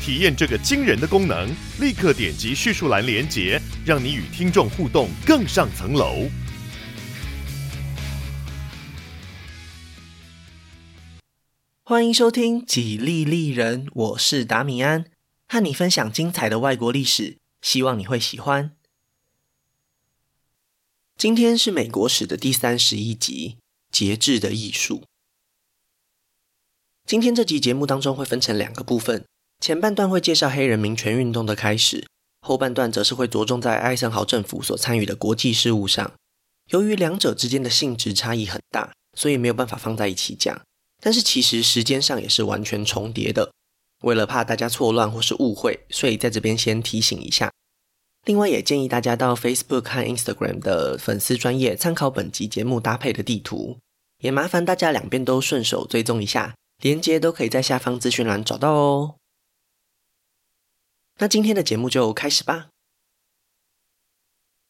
体验这个惊人的功能，立刻点击叙述栏连结，让你与听众互动更上层楼。欢迎收听《几利利人》，我是达米安，和你分享精彩的外国历史，希望你会喜欢。今天是美国史的第三十一集《节制的艺术》。今天这集节目当中会分成两个部分，前半段会介绍黑人民权运动的开始，后半段则是会着重在艾森豪政府所参与的国际事务上。由于两者之间的性质差异很大，所以没有办法放在一起讲。但是其实时间上也是完全重叠的，为了怕大家错乱或是误会，所以在这边先提醒一下。另外也建议大家到 Facebook 和 Instagram 的粉丝专页参考本集节目搭配的地图，也麻烦大家两边都顺手追踪一下，连接都可以在下方资讯栏找到哦。那今天的节目就开始吧。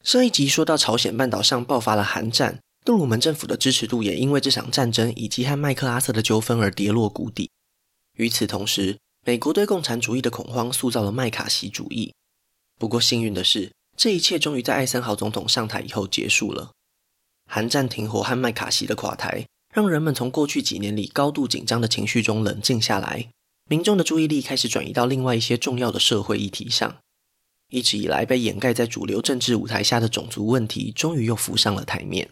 上一集说到朝鲜半岛上爆发了韩战。杜鲁门政府的支持度也因为这场战争以及和麦克阿瑟的纠纷而跌落谷底。与此同时，美国对共产主义的恐慌塑造了麦卡锡主义。不过幸运的是，这一切终于在艾森豪总统上台以后结束了。韩战停火和麦卡锡的垮台，让人们从过去几年里高度紧张的情绪中冷静下来，民众的注意力开始转移到另外一些重要的社会议题上。一直以来被掩盖在主流政治舞台下的种族问题，终于又浮上了台面。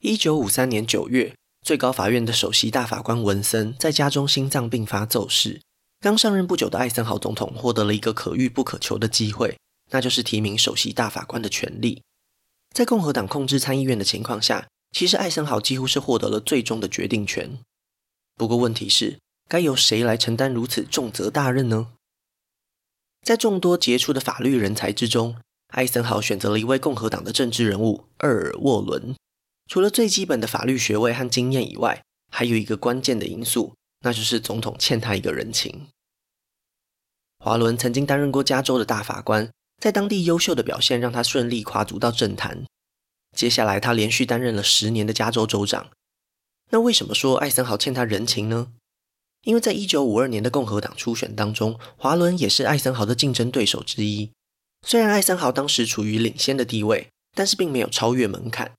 一九五三年九月，最高法院的首席大法官文森在家中心脏病发骤逝。刚上任不久的艾森豪总统获得了一个可遇不可求的机会，那就是提名首席大法官的权利。在共和党控制参议院的情况下，其实艾森豪几乎是获得了最终的决定权。不过问题是，该由谁来承担如此重责大任呢？在众多杰出的法律人才之中，艾森豪选择了一位共和党的政治人物厄尔沃伦。除了最基本的法律学位和经验以外，还有一个关键的因素，那就是总统欠他一个人情。华伦曾经担任过加州的大法官，在当地优秀的表现让他顺利跨足到政坛。接下来，他连续担任了十年的加州州长。那为什么说艾森豪欠他人情呢？因为在一九五二年的共和党初选当中，华伦也是艾森豪的竞争对手之一。虽然艾森豪当时处于领先的地位，但是并没有超越门槛。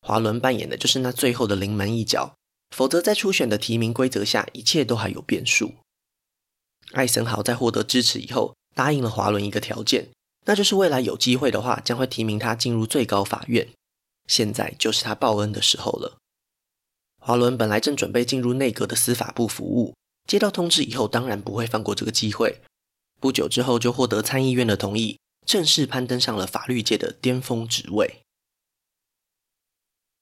华伦扮演的就是那最后的临门一脚，否则在初选的提名规则下，一切都还有变数。艾森豪在获得支持以后，答应了华伦一个条件，那就是未来有机会的话，将会提名他进入最高法院。现在就是他报恩的时候了。华伦本来正准备进入内阁的司法部服务，接到通知以后，当然不会放过这个机会。不久之后，就获得参议院的同意，正式攀登上了法律界的巅峰职位。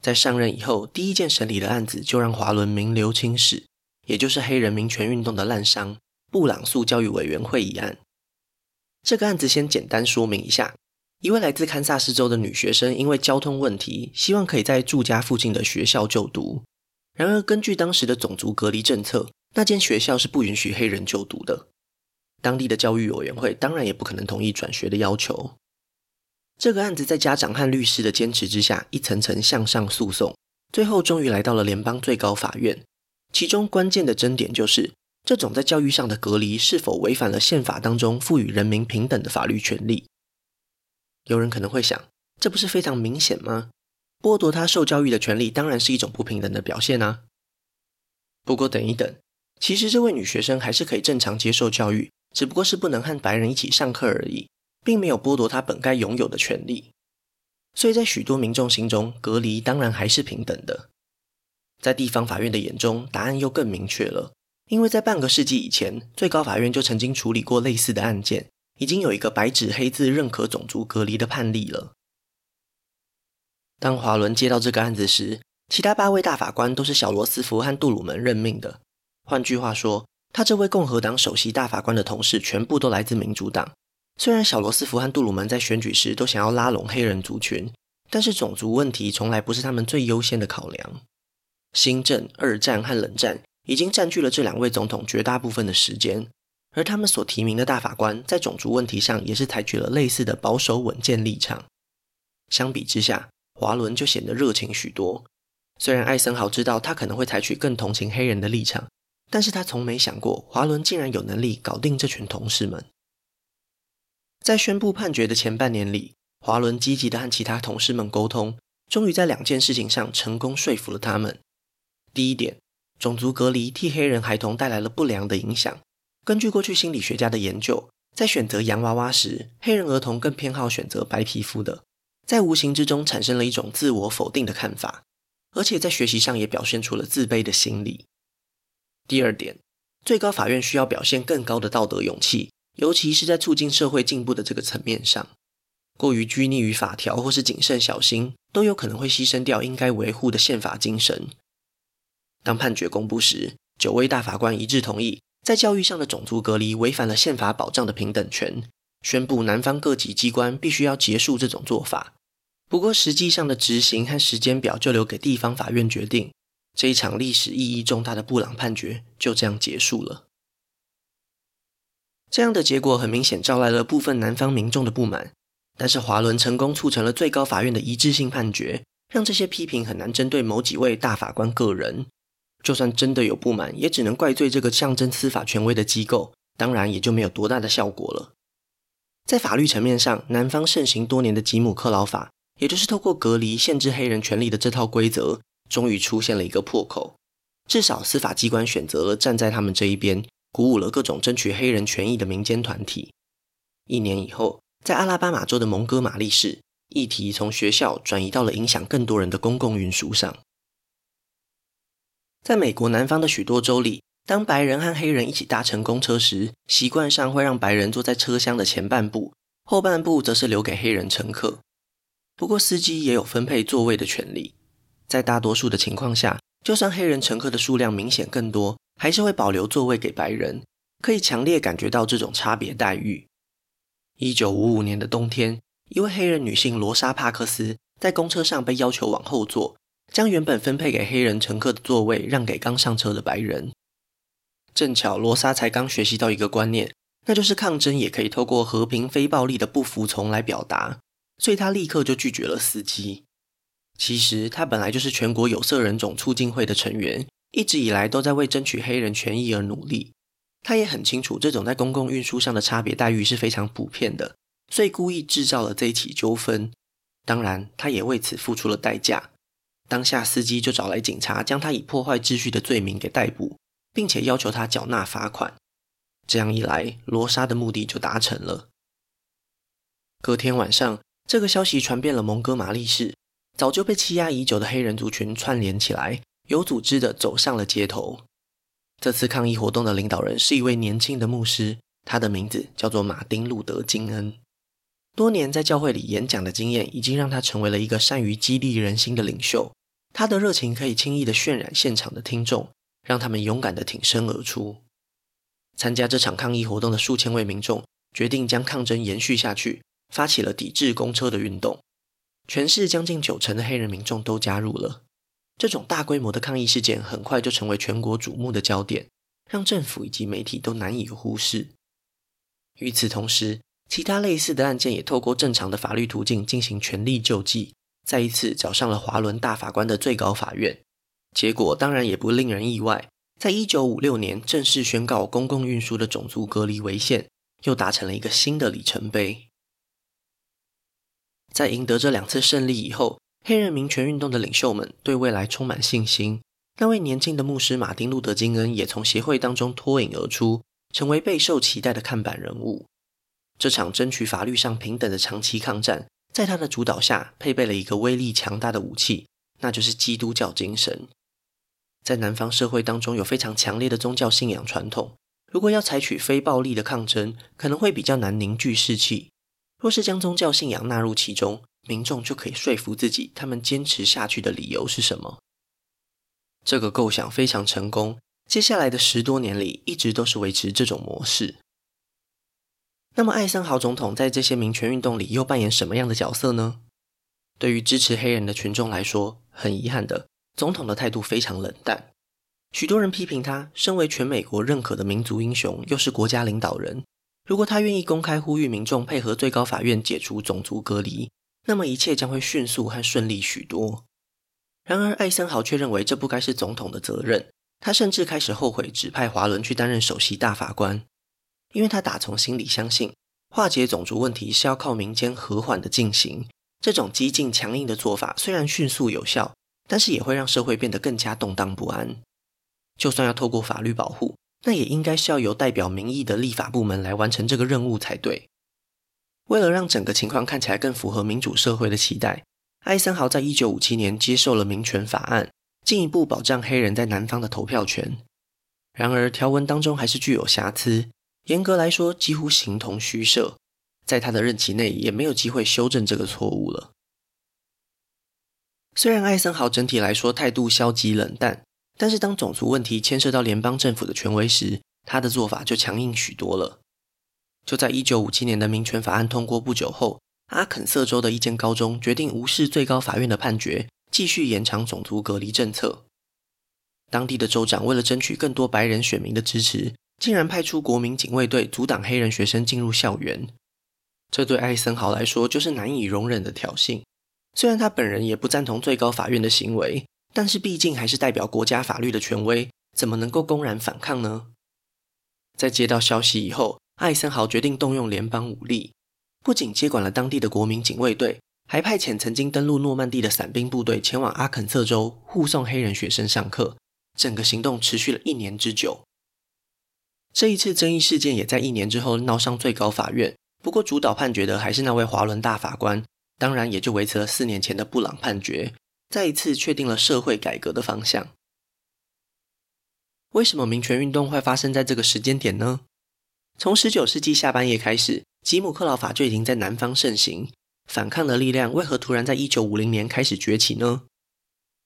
在上任以后，第一件审理的案子就让华伦名留青史，也就是黑人民权运动的滥觴——布朗诉教育委员会一案。这个案子先简单说明一下：一位来自堪萨斯州的女学生，因为交通问题，希望可以在住家附近的学校就读。然而，根据当时的种族隔离政策，那间学校是不允许黑人就读的。当地的教育委员会当然也不可能同意转学的要求。这个案子在家长和律师的坚持之下，一层层向上诉讼，最后终于来到了联邦最高法院。其中关键的争点就是，这种在教育上的隔离是否违反了宪法当中赋予人民平等的法律权利。有人可能会想，这不是非常明显吗？剥夺他受教育的权利，当然是一种不平等的表现啊。不过等一等，其实这位女学生还是可以正常接受教育，只不过是不能和白人一起上课而已。并没有剥夺她本该拥有的权利，所以在许多民众心中，隔离当然还是平等的。在地方法院的眼中，答案又更明确了，因为在半个世纪以前，最高法院就曾经处理过类似的案件，已经有一个白纸黑字认可种族隔离的判例了。当华伦接到这个案子时，其他八位大法官都是小罗斯福和杜鲁门任命的。换句话说，他这位共和党首席大法官的同事全部都来自民主党。虽然小罗斯福和杜鲁门在选举时都想要拉拢黑人族群，但是种族问题从来不是他们最优先的考量。新政、二战和冷战已经占据了这两位总统绝大部分的时间，而他们所提名的大法官在种族问题上也是采取了类似的保守稳健立场。相比之下，华伦就显得热情许多。虽然艾森豪知道他可能会采取更同情黑人的立场，但是他从没想过华伦竟然有能力搞定这群同事们。在宣布判决的前半年里，华伦积极地和其他同事们沟通，终于在两件事情上成功说服了他们。第一点，种族隔离替黑人孩童带来了不良的影响。根据过去心理学家的研究，在选择洋娃娃时，黑人儿童更偏好选择白皮肤的，在无形之中产生了一种自我否定的看法。而且在学习上也表现出了自卑的心理。第二点，最高法院需要表现更高的道德勇气，尤其是在促进社会进步的这个层面上。过于拘泥于法条或是谨慎小心，都有可能会牺牲掉应该维护的宪法精神。当判决公布时，九位大法官一致同意，在教育上的种族隔离违反了宪法保障的平等权，宣布南方各级机关必须要结束这种做法。不过，实际上的执行和时间表就留给地方法院决定。这一场历史意义重大的布朗判决就这样结束了。这样的结果很明显招来了部分南方民众的不满，但是华伦成功促成了最高法院的一致性判决，让这些批评很难针对某几位大法官个人。就算真的有不满，也只能怪罪这个象征司法权威的机构，当然也就没有多大的效果了。在法律层面上，南方盛行多年的吉姆克劳法。也就是透过隔离限制黑人权利的这套规则，终于出现了一个破口。至少司法机关选择了站在他们这一边，鼓舞了各种争取黑人权益的民间团体。一年以后，在阿拉巴马州的蒙哥马利市，议题从学校转移到了影响更多人的公共运输上。在美国南方的许多州里，当白人和黑人一起搭乘公车时，习惯上会让白人坐在车厢的前半部，后半部则是留给黑人乘客。不过，司机也有分配座位的权利。在大多数的情况下，就算黑人乘客的数量明显更多，还是会保留座位给白人，可以强烈感觉到这种差别待遇。一九五五年的冬天，一位黑人女性罗莎·帕克斯在公车上被要求往后坐，将原本分配给黑人乘客的座位让给刚上车的白人。正巧罗莎才刚学习到一个观念，那就是抗争也可以透过和平、非暴力的不服从来表达。所以她立刻就拒绝了司机。其实他本来就是全国有色人种促进会的成员，一直以来都在为争取黑人权益而努力。他也很清楚这种在公共运输上的差别待遇是非常普遍的，所以故意制造了这一起纠纷。当然，他也为此付出了代价。当下司机就找来警察，将他以破坏秩序的罪名给逮捕，并且要求他缴纳罚款。这样一来，罗莎的目的就达成了。隔天晚上。这个消息传遍了蒙哥马利市，早就被欺压已久的黑人族群串联起来，有组织地走上了街头。这次抗议活动的领导人是一位年轻的牧师，他的名字叫做马丁·路德·金恩。多年在教会里演讲的经验，已经让他成为了一个善于激励人心的领袖。他的热情可以轻易地渲染现场的听众，让他们勇敢地挺身而出。参加这场抗议活动的数千位民众决定将抗争延续下去。发起了抵制公车的运动，全市将近九成的黑人民众都加入了。这种大规模的抗议事件很快就成为全国瞩目的焦点，让政府以及媒体都难以忽视。与此同时，其他类似的案件也透过正常的法律途径进行权力救济，再一次找上了华伦大法官的最高法院。结果当然也不令人意外，在一九五六年正式宣告公共运输的种族隔离违宪，又达成了一个新的里程碑。在赢得这两次胜利以后，黑人民权运动的领袖们对未来充满信心。那位年轻的牧师马丁·路德·金恩也从协会当中脱颖而出，成为备受期待的看板人物。这场争取法律上平等的长期抗战，在他的主导下，配备了一个威力强大的武器，那就是基督教精神。在南方社会当中，有非常强烈的宗教信仰传统。如果要采取非暴力的抗争，可能会比较难凝聚士气。若是将宗教信仰纳入其中，民众就可以说服自己，他们坚持下去的理由是什么。这个构想非常成功，接下来的十多年里，一直都是维持这种模式。那么，艾森豪总统在这些民权运动里又扮演什么样的角色呢？对于支持黑人的群众来说，很遗憾的，总统的态度非常冷淡。许多人批评他，身为全美国认可的民族英雄，又是国家领导人，如果他愿意公开呼吁民众配合最高法院解除种族隔离，那么一切将会迅速和顺利许多。然而，艾森豪却认为这不该是总统的责任。他甚至开始后悔指派华伦去担任首席大法官，因为他打从心里相信，化解种族问题是要靠民间和缓的进行。这种激进强硬的做法虽然迅速有效，但是也会让社会变得更加动荡不安。就算要透过法律保护，那也应该是要由代表民意的立法部门来完成这个任务才对。为了让整个情况看起来更符合民主社会的期待，艾森豪在一九五七年接受了民权法案，进一步保障黑人在南方的投票权。然而，条文当中还是具有瑕疵，严格来说几乎形同虚设。在他的任期内，也没有机会修正这个错误了。虽然艾森豪整体来说态度消极冷淡，但是当种族问题牵涉到联邦政府的权威时，他的做法就强硬许多了。就在一九五七年的民权法案通过不久后，阿肯色州的一间高中决定无视最高法院的判决，继续延长种族隔离政策。当地的州长为了争取更多白人选民的支持，竟然派出国民警卫队阻挡黑人学生进入校园。这对艾森豪来说就是难以容忍的挑衅。虽然他本人也不赞同最高法院的行为，但是毕竟还是代表国家法律的权威，怎么能够公然反抗呢？在接到消息以后，艾森豪决定动用联邦武力，不仅接管了当地的国民警卫队，还派遣曾经登陆诺曼底的伞兵部队前往阿肯色州护送黑人学生上课。整个行动持续了一年之久。这一次争议事件也在一年之后闹上最高法院。不过，主导判决的还是那位华伦大法官，当然也就维持了四年前的布朗判决，再一次确定了社会改革的方向。为什么民权运动会发生在这个时间点呢？从十九世纪下半叶开始，吉姆克劳法就已经在南方盛行，反抗的力量为何突然在一九五零年开始崛起呢？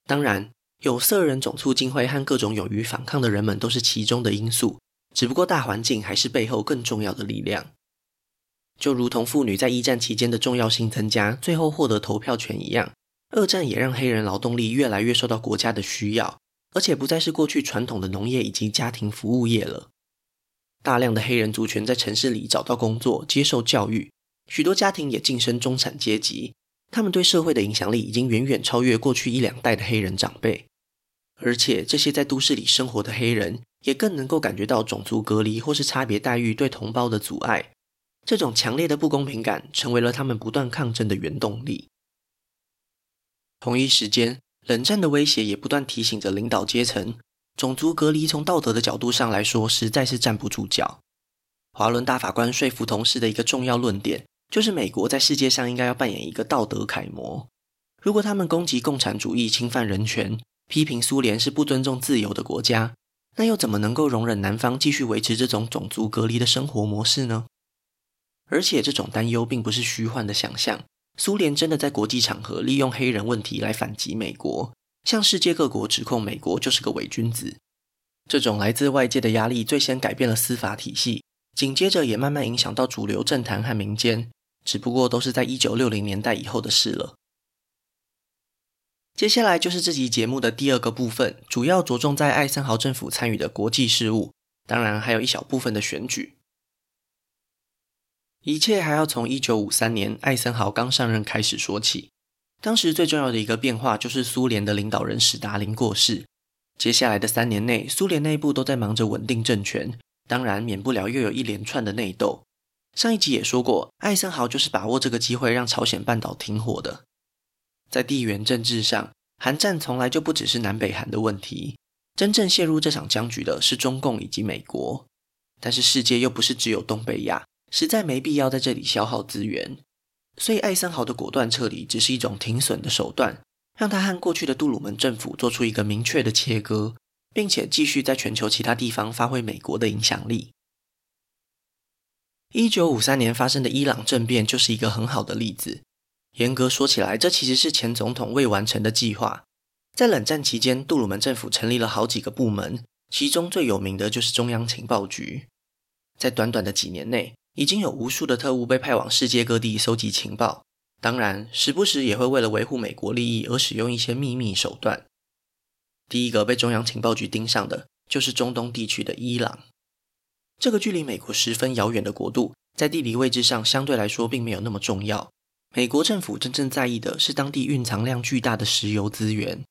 当然，有色人种促进会和各种勇于反抗的人们都是其中的因素，只不过大环境还是背后更重要的力量。就如同妇女在一战期间的重要性增加，最后获得投票权一样，二战也让黑人劳动力越来越受到国家的需要，而且不再是过去传统的农业以及家庭服务业了。大量的黑人族群在城市里找到工作，接受教育，许多家庭也晋升中产阶级，他们对社会的影响力已经远远超越过去一两代的黑人长辈。而且这些在都市里生活的黑人，也更能够感觉到种族隔离或是差别待遇对同胞的阻碍。这种强烈的不公平感成为了他们不断抗争的原动力。同一时间，冷战的威胁也不断提醒着领导阶层，种族隔离从道德的角度上来说，实在是站不住脚。华伦大法官说服同事的一个重要论点，就是美国在世界上应该要扮演一个道德楷模。如果他们攻击共产主义、侵犯人权，批评苏联是不尊重自由的国家，那又怎么能够容忍南方继续维持这种种族隔离的生活模式呢？而且这种担忧并不是虚幻的想象，苏联真的在国际场合利用黑人问题来反击美国，向世界各国指控美国就是个伪君子。这种来自外界的压力最先改变了司法体系，紧接着也慢慢影响到主流政坛和民间，只不过都是在一九六零年代以后的事了。接下来就是这集节目的第二个部分，主要着重在艾森豪政府参与的国际事务，当然还有一小部分的选举。一切还要从一九五三年艾森豪刚上任开始说起。当时最重要的一个变化就是苏联的领导人史达林过世。接下来的三年内，苏联内部都在忙着稳定政权，当然免不了又有一连串的内斗。上一集也说过，艾森豪就是把握这个机会让朝鲜半岛停火的。在地缘政治上，韩战从来就不只是南北韩的问题，真正陷入这场僵局的是中共以及美国。但是世界又不是只有东北亚。实在没必要在这里消耗资源，所以艾森豪的果断撤离只是一种停损的手段，让他和过去的杜鲁门政府做出一个明确的切割，并且继续在全球其他地方发挥美国的影响力。一九五三年发生的伊朗政变就是一个很好的例子。严格说起来，这其实是前总统未完成的计划。在冷战期间，杜鲁门政府成立了好几个部门，其中最有名的就是中央情报局。在短短的几年内，已经有无数的特务被派往世界各地搜集情报，当然，时不时也会为了维护美国利益而使用一些秘密手段。第一个被中央情报局盯上的，就是中东地区的伊朗。这个距离美国十分遥远的国度，在地理位置上相对来说并没有那么重要。美国政府真正在意的是当地蕴藏量巨大的石油资源。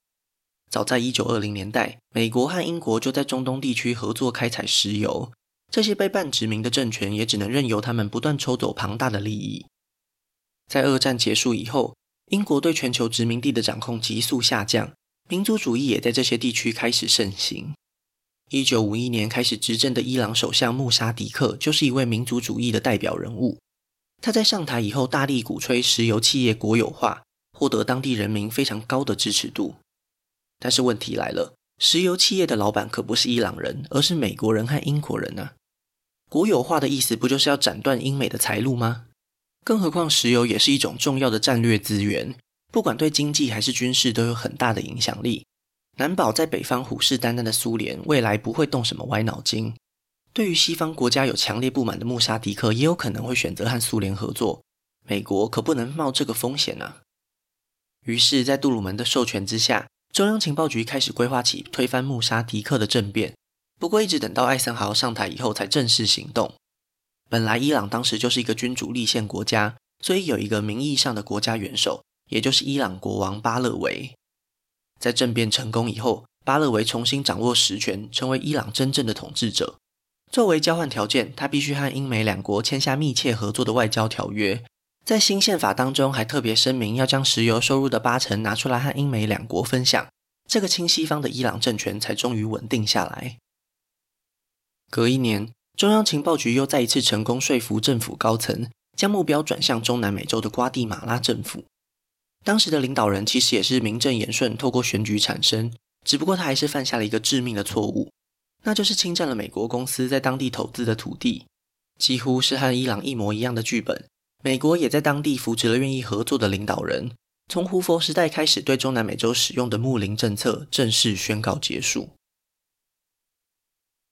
早在一九二零年代，美国和英国就在中东地区合作开采石油。这些被半殖民的政权也只能任由他们不断抽走庞大的利益。在二战结束以后，英国对全球殖民地的掌控急速下降，民族主义也在这些地区开始盛行。一九五一年开始执政的伊朗首相穆沙迪克就是一位民族主义的代表人物。他在上台以后，大力鼓吹石油企业国有化，获得当地人民非常高的支持度。但是问题来了，石油企业的老板可不是伊朗人，而是美国人和英国人呢、国有化的意思不就是要斩断英美的财路吗？更何况石油也是一种重要的战略资源，不管对经济还是军事都有很大的影响力。难保在北方虎视眈眈的苏联未来不会动什么歪脑筋。对于西方国家有强烈不满的穆沙迪克，也有可能会选择和苏联合作。美国可不能冒这个风险啊！于是，在杜鲁门的授权之下，中央情报局开始规划起推翻穆沙迪克的政变，不过一直等到艾森豪上台以后才正式行动。本来伊朗当时就是一个君主立宪国家，所以有一个名义上的国家元首，也就是伊朗国王巴勒维。在政变成功以后，巴勒维重新掌握实权，成为伊朗真正的统治者。作为交换条件，他必须和英美两国签下密切合作的外交条约。在新宪法当中，还特别声明要将石油收入的八成拿出来和英美两国分享。这个亲西方的伊朗政权才终于稳定下来。隔一年，中央情报局又再一次成功说服政府高层，将目标转向中南美洲的瓜地马拉政府。当时的领导人其实也是名正言顺透过选举产生，只不过他还是犯下了一个致命的错误，那就是侵占了美国公司在当地投资的土地，几乎是和伊朗一模一样的剧本。美国也在当地扶植了愿意合作的领导人，从胡佛时代开始，对中南美洲使用的睦邻政策正式宣告结束。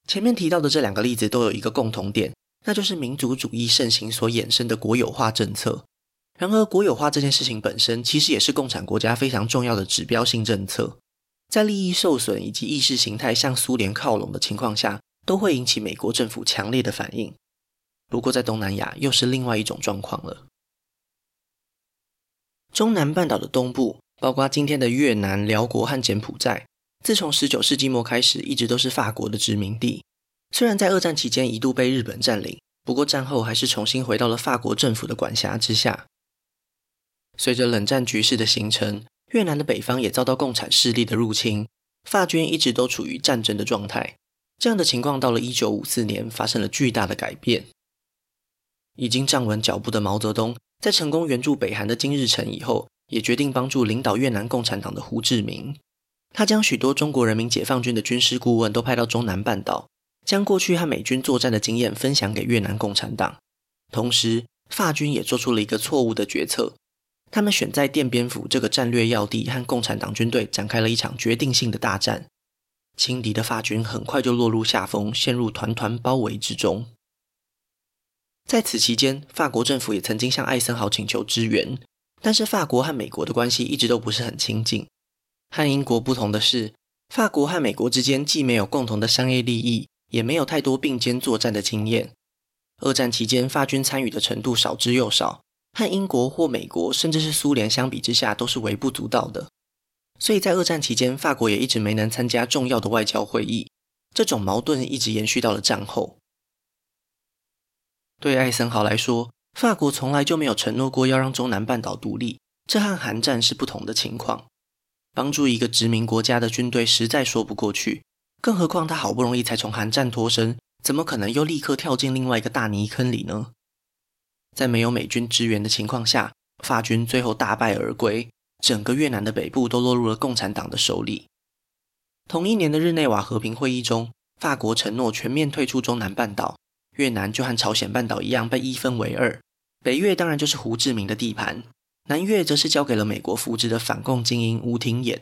前面提到的这两个例子都有一个共同点，那就是民族主义盛行所衍生的国有化政策。然而，国有化这件事情本身其实也是共产国家非常重要的指标性政策，在利益受损以及意识形态向苏联靠拢的情况下，都会引起美国政府强烈的反应。不过，在东南亚又是另外一种状况了。中南半岛的东部，包括今天的越南、寮国和柬埔寨，自从十九世纪末开始，一直都是法国的殖民地。虽然在二战期间一度被日本占领，不过战后还是重新回到了法国政府的管辖之下。随着冷战局势的形成，越南的北方也遭到共产势力的入侵，法军一直都处于战争的状态。这样的情况到了一九五四年发生了巨大的改变。已经站稳脚步的毛泽东，在成功援助北韩的金日成以后，也决定帮助领导越南共产党的胡志明。他将许多中国人民解放军的军事顾问都派到中南半岛，将过去和美军作战的经验分享给越南共产党。同时，法军也做出了一个错误的决策，他们选在奠边府这个战略要地和共产党军队展开了一场决定性的大战。轻敌的法军很快就落入下风，陷入团团包围之中。在此期间，法国政府也曾经向艾森豪请求支援，但是法国和美国的关系一直都不是很亲近。和英国不同的是，法国和美国之间既没有共同的商业利益，也没有太多并肩作战的经验。二战期间，法军参与的程度少之又少，和英国或美国甚至是苏联相比之下，都是微不足道的。所以在二战期间，法国也一直没能参加重要的外交会议。这种矛盾一直延续到了战后。对艾森豪来说，法国从来就没有承诺过要让中南半岛独立，这和韩战是不同的情况。帮助一个殖民国家的军队实在说不过去，更何况他好不容易才从韩战脱身，怎么可能又立刻跳进另外一个大泥坑里呢？在没有美军支援的情况下，法军最后大败而归，整个越南的北部都落入了共产党的手里。同一年的日内瓦和平会议中，法国承诺全面退出中南半岛。越南就和朝鲜半岛一样被一分为二，北越当然就是胡志明的地盘，南越则是交给了美国扶植的反共精英吴廷琰。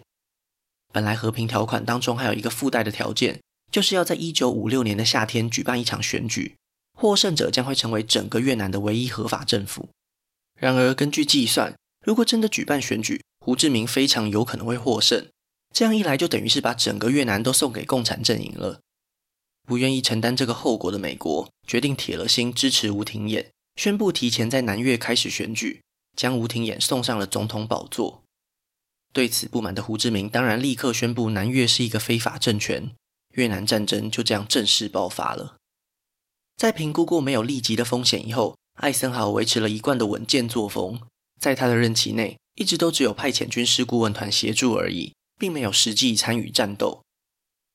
本来和平条款当中还有一个附带的条件，就是要在一九五六年的夏天举办一场选举，获胜者将会成为整个越南的唯一合法政府。然而，根据计算，如果真的举办选举，胡志明非常有可能会获胜。这样一来，就等于是把整个越南都送给共产阵营了。不愿意承担这个后果的美国，决定铁了心支持吴廷琰，宣布提前在南越开始选举，将吴廷琰送上了总统宝座。对此不满的胡志明，当然立刻宣布南越是一个非法政权，越南战争就这样正式爆发了。在评估过没有立即的风险以后，艾森豪维持了一贯的稳健作风，在他的任期内，一直都只有派遣军事顾问团协助而已。并没有实际参与战斗，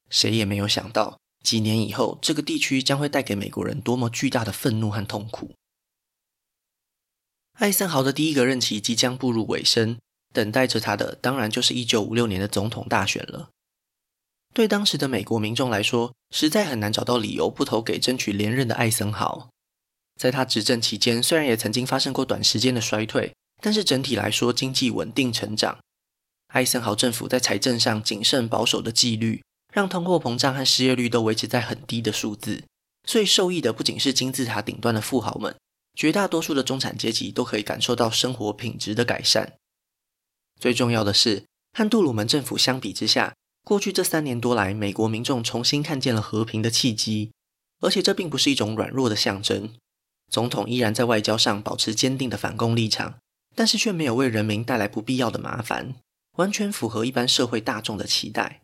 谁也没有想到，几年以后，这个地区将会带给美国人多么巨大的愤怒和痛苦。艾森豪的第一个任期即将步入尾声，等待着他的当然就是一九五六年的总统大选了。对当时的美国民众来说，实在很难找到理由不投给争取连任的艾森豪。在他执政期间，虽然也曾经发生过短时间的衰退，但是整体来说，经济稳定成长。艾森豪政府在财政上谨慎保守的纪律，让通货膨胀和失业率都维持在很低的数字，所以受益的不仅是金字塔顶端的富豪们，绝大多数的中产阶级都可以感受到生活品质的改善。最重要的是，和杜鲁门政府相比之下，过去这三年多来，美国民众重新看见了和平的契机，而且这并不是一种软弱的象征。总统依然在外交上保持坚定的反共立场，但是却没有为人民带来不必要的麻烦。完全符合一般社会大众的期待。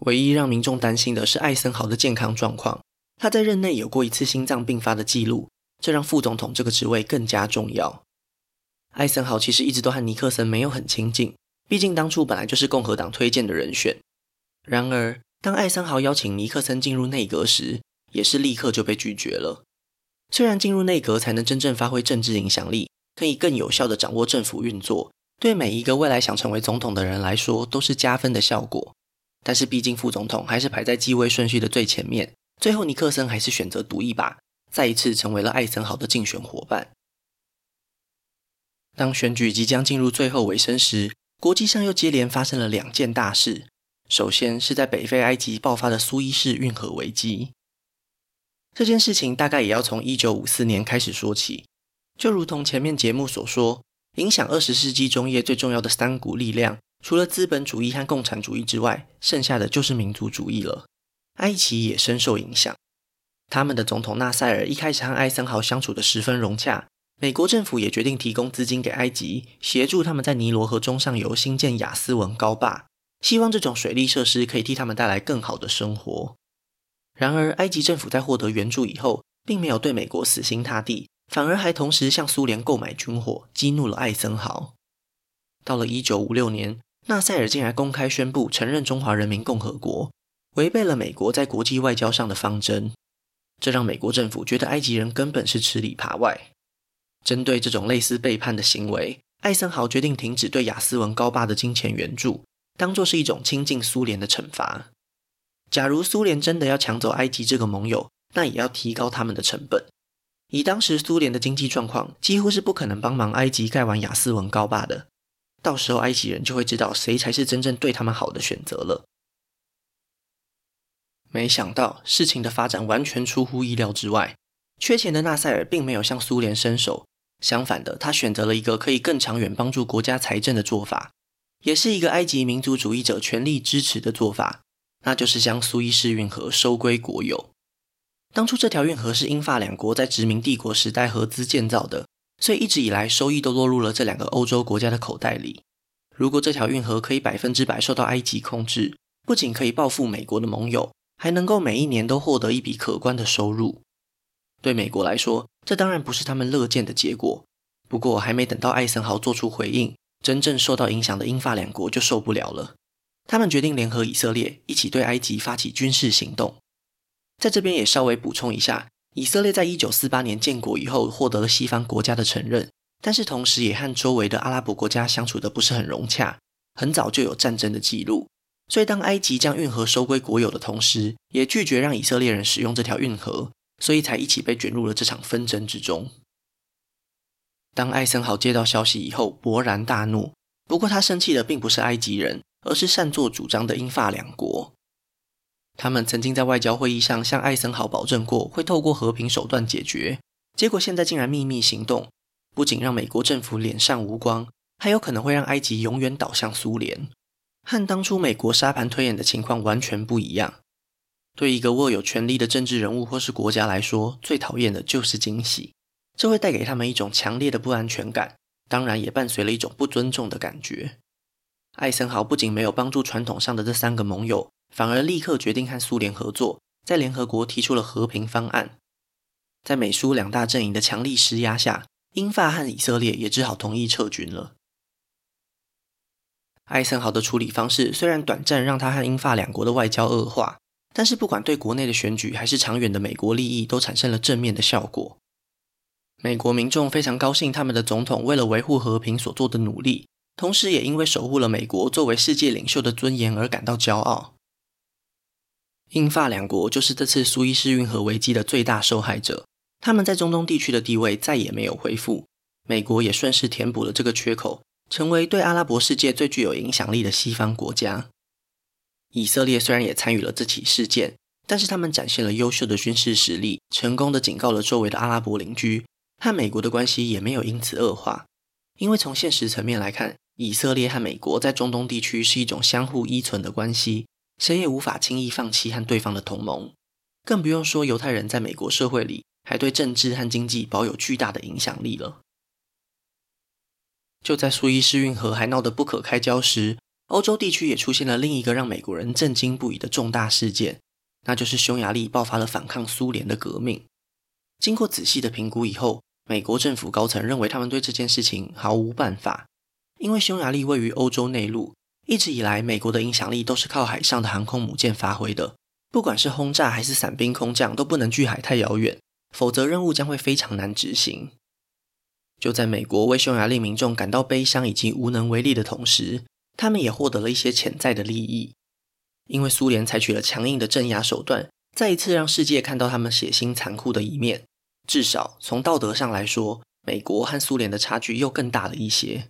唯一让民众担心的是艾森豪的健康状况。他在任内有过一次心脏病发的记录，这让副总统这个职位更加重要。艾森豪其实一直都和尼克森没有很亲近，毕竟当初本来就是共和党推荐的人选。然而，当艾森豪邀请尼克森进入内阁时，也是立刻就被拒绝了。虽然进入内阁才能真正发挥政治影响力，可以更有效地掌握政府运作。对每一个未来想成为总统的人来说，都是加分的效果。但是，毕竟副总统还是排在继位顺序的最前面。最后，尼克森还是选择赌一把，再一次成为了艾森豪的竞选伙伴。当选举即将进入最后尾声时，国际上又接连发生了两件大事。首先是在北非埃及爆发的苏伊士运河危机。这件事情大概也要从一九五四年开始说起，就如同前面节目所说。影响二十世纪中叶最重要的三股力量，除了资本主义和共产主义之外，剩下的就是民族主义了。埃及也深受影响，他们的总统纳赛尔一开始和艾森豪相处得十分融洽，美国政府也决定提供资金给埃及，协助他们在尼罗河中上游兴建亚斯文高坝，希望这种水利设施可以替他们带来更好的生活。然而，埃及政府在获得援助以后，并没有对美国死心塌地。反而还同时向苏联购买军火，激怒了艾森豪。到了一九五六年，纳赛尔竟然公开宣布承认中华人民共和国，违背了美国在国际外交上的方针。这让美国政府觉得埃及人根本是吃里扒外。针对这种类似背叛的行为，艾森豪决定停止对亚斯文高坝的金钱援助，当作是一种亲近苏联的惩罚。假如苏联真的要抢走埃及这个盟友，那也要提高他们的成本。以当时苏联的经济状况，几乎是不可能帮忙埃及盖完亚斯文高坝的。到时候埃及人就会知道谁才是真正对他们好的选择了。没想到事情的发展完全出乎意料之外，缺钱的纳赛尔并没有向苏联伸手，相反的，他选择了一个可以更长远帮助国家财政的做法，也是一个埃及民族主义者全力支持的做法，那就是将苏伊士运河收归国有。当初这条运河是英法两国在殖民帝国时代合资建造的，所以一直以来收益都落入了这两个欧洲国家的口袋里。如果这条运河可以百分之百受到埃及控制，不仅可以报复美国的盟友，还能够每一年都获得一笔可观的收入。对美国来说，这当然不是他们乐见的结果。不过，还没等到艾森豪做出回应，真正受到影响的英法两国就受不了了。他们决定联合以色列，一起对埃及发起军事行动。在这边也稍微补充一下，以色列在一九四八年建国以后获得了西方国家的承认，但是同时也和周围的阿拉伯国家相处得不是很融洽，很早就有战争的记录。所以当埃及将运河收归国有的同时，也拒绝让以色列人使用这条运河，所以才一起被卷入了这场纷争之中。当艾森豪接到消息以后，勃然大怒。不过他生气的并不是埃及人，而是擅作主张的英法两国。他们曾经在外交会议上向艾森豪保证过会透过和平手段解决，结果现在竟然秘密行动，不仅让美国政府脸上无光，还有可能会让埃及永远倒向苏联，和当初美国沙盘推演的情况完全不一样。对一个握有权力的政治人物或是国家来说，最讨厌的就是惊喜，这会带给他们一种强烈的不安全感，当然也伴随了一种不尊重的感觉。艾森豪不仅没有帮助传统上的这三个盟友。反而立刻决定和苏联合作，在联合国提出了和平方案。在美苏两大阵营的强力施压下，英法和以色列也只好同意撤军了。艾森豪的处理方式虽然短暂让他和英法两国的外交恶化，但是不管对国内的选举还是长远的美国利益，都产生了正面的效果。美国民众非常高兴他们的总统为了维护和平所做的努力，同时也因为守护了美国作为世界领袖的尊严而感到骄傲。英法两国就是这次苏伊士运河危机的最大受害者，他们在中东地区的地位再也没有恢复，美国也顺势填补了这个缺口，成为对阿拉伯世界最具有影响力的西方国家。以色列虽然也参与了这起事件，但是他们展现了优秀的军事实力，成功的警告了周围的阿拉伯邻居，和美国的关系也没有因此恶化。因为从现实层面来看，以色列和美国在中东地区是一种相互依存的关系。谁也无法轻易放弃和对方的同盟，更不用说犹太人在美国社会里还对政治和经济保有巨大的影响力了。就在苏伊士运河还闹得不可开交时，欧洲地区也出现了另一个让美国人震惊不已的重大事件，那就是匈牙利爆发了反抗苏联的革命。经过仔细的评估以后，美国政府高层认为他们对这件事情毫无办法，因为匈牙利位于欧洲内陆。一直以来，美国的影响力都是靠海上的航空母舰发挥的。不管是轰炸还是伞兵空降，都不能距海太遥远，否则任务将会非常难执行。就在美国为匈牙利民众感到悲伤以及无能为力的同时，他们也获得了一些潜在的利益。因为苏联采取了强硬的镇压手段，再一次让世界看到他们血腥残酷的一面。至少从道德上来说，美国和苏联的差距又更大了一些。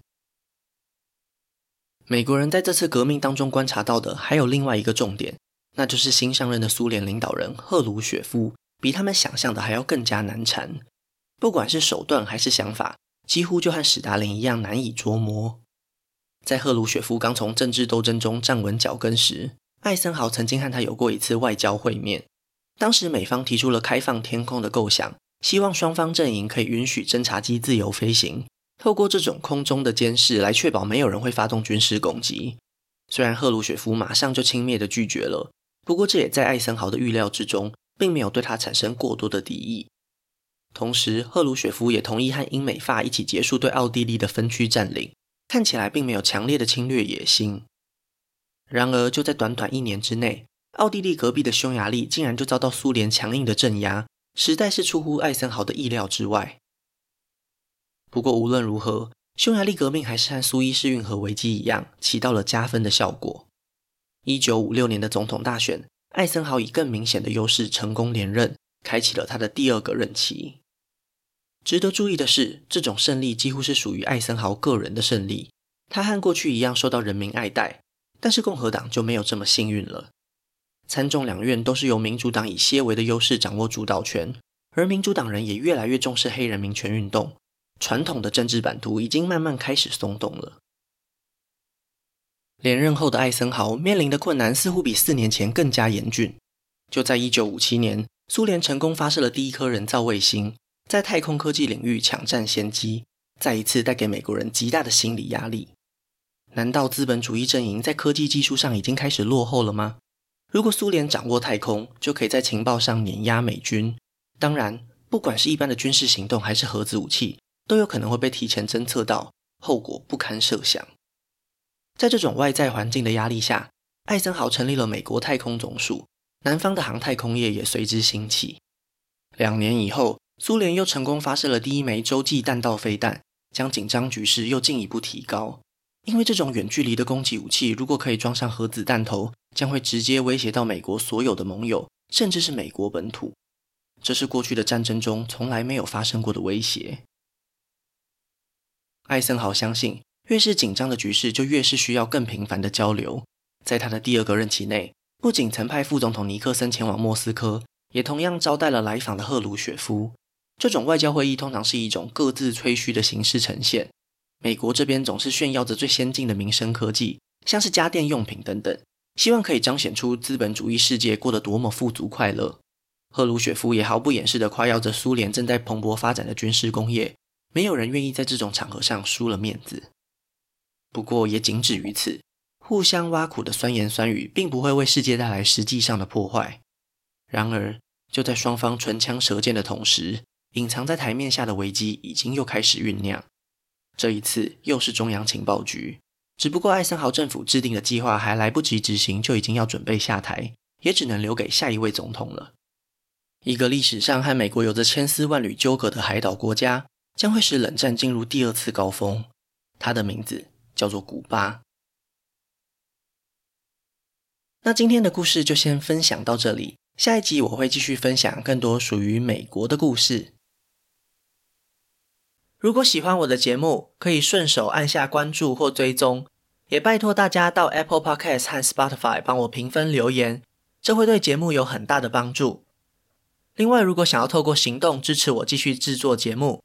美国人在这次革命当中观察到的还有另外一个重点，那就是新上任的苏联领导人赫鲁雪夫比他们想象的还要更加难缠，不管是手段还是想法，几乎就和史达林一样难以捉摸。在赫鲁雪夫刚从政治斗争中站稳脚跟时，艾森豪曾经和他有过一次外交会面，当时美方提出了开放天空的构想，希望双方阵营可以允许侦察机自由飞行。透过这种空中的监视来确保没有人会发动军事攻击。虽然赫鲁雪夫马上就轻蔑地拒绝了，不过这也在艾森豪的预料之中，并没有对他产生过多的敌意。同时，赫鲁雪夫也同意和英美法一起结束对奥地利的分区占领，看起来并没有强烈的侵略野心。然而，就在短短一年之内，奥地利隔壁的匈牙利竟然就遭到苏联强硬的镇压，实在是出乎艾森豪的意料之外。不过无论如何，匈牙利革命还是和苏伊士运河危机一样，起到了加分的效果。一九五六年的总统大选，艾森豪以更明显的优势成功连任，开启了他的第二个任期。值得注意的是，这种胜利几乎是属于艾森豪个人的胜利。他和过去一样受到人民爱戴，但是共和党就没有这么幸运了。参众两院都是由民主党以些微的优势掌握主导权，而民主党人也越来越重视黑人民权运动。传统的政治版图已经慢慢开始松动了。连任后的艾森豪面临的困难似乎比四年前更加严峻。就在一九五七年，苏联成功发射了第一颗人造卫星，在太空科技领域抢占先机，再一次带给美国人极大的心理压力。难道资本主义阵营在科技技术上已经开始落后了吗？如果苏联掌握太空，就可以在情报上碾压美军。当然，不管是一般的军事行动，还是核子武器。都有可能会被提前侦测到，后果不堪设想。在这种外在环境的压力下，艾森豪成立了美国太空总署，南方的航太工业也随之兴起。两年以后，苏联又成功发射了第一枚洲际弹道飞弹，将紧张局势又进一步提高。因为这种远距离的攻击武器，如果可以装上核子弹头，将会直接威胁到美国所有的盟友，甚至是美国本土。这是过去的战争中从来没有发生过的威胁。艾森豪相信，越是紧张的局势，就越是需要更频繁的交流。在他的第二个任期内，不仅曾派副总统尼克森前往莫斯科，也同样招待了来访的赫鲁雪夫。这种外交会议通常是一种各自吹嘘的形式呈现。美国这边总是炫耀着最先进的民生科技，像是家电用品等等，希望可以彰显出资本主义世界过得多么富足快乐。赫鲁雪夫也毫不掩饰地夸耀着苏联正在蓬勃发展的军事工业。没有人愿意在这种场合上输了面子。不过也仅止于此，互相挖苦的酸言酸语并不会为世界带来实际上的破坏。然而，就在双方唇枪舌剑的同时，隐藏在台面下的危机已经又开始酝酿。这一次又是中央情报局，只不过艾森豪政府制定的计划还来不及执行，就已经要准备下台，也只能留给下一位总统了。一个历史上和美国有着千丝万缕纠葛的海岛国家。将会使冷战进入第二次高峰，它的名字叫做古巴。那今天的故事就先分享到这里，下一集我会继续分享更多属于美国的故事。如果喜欢我的节目，可以顺手按下关注或追踪，也拜托大家到 Apple Podcast 和 Spotify 帮我评分留言，这会对节目有很大的帮助。另外，如果想要透过行动支持我继续制作节目，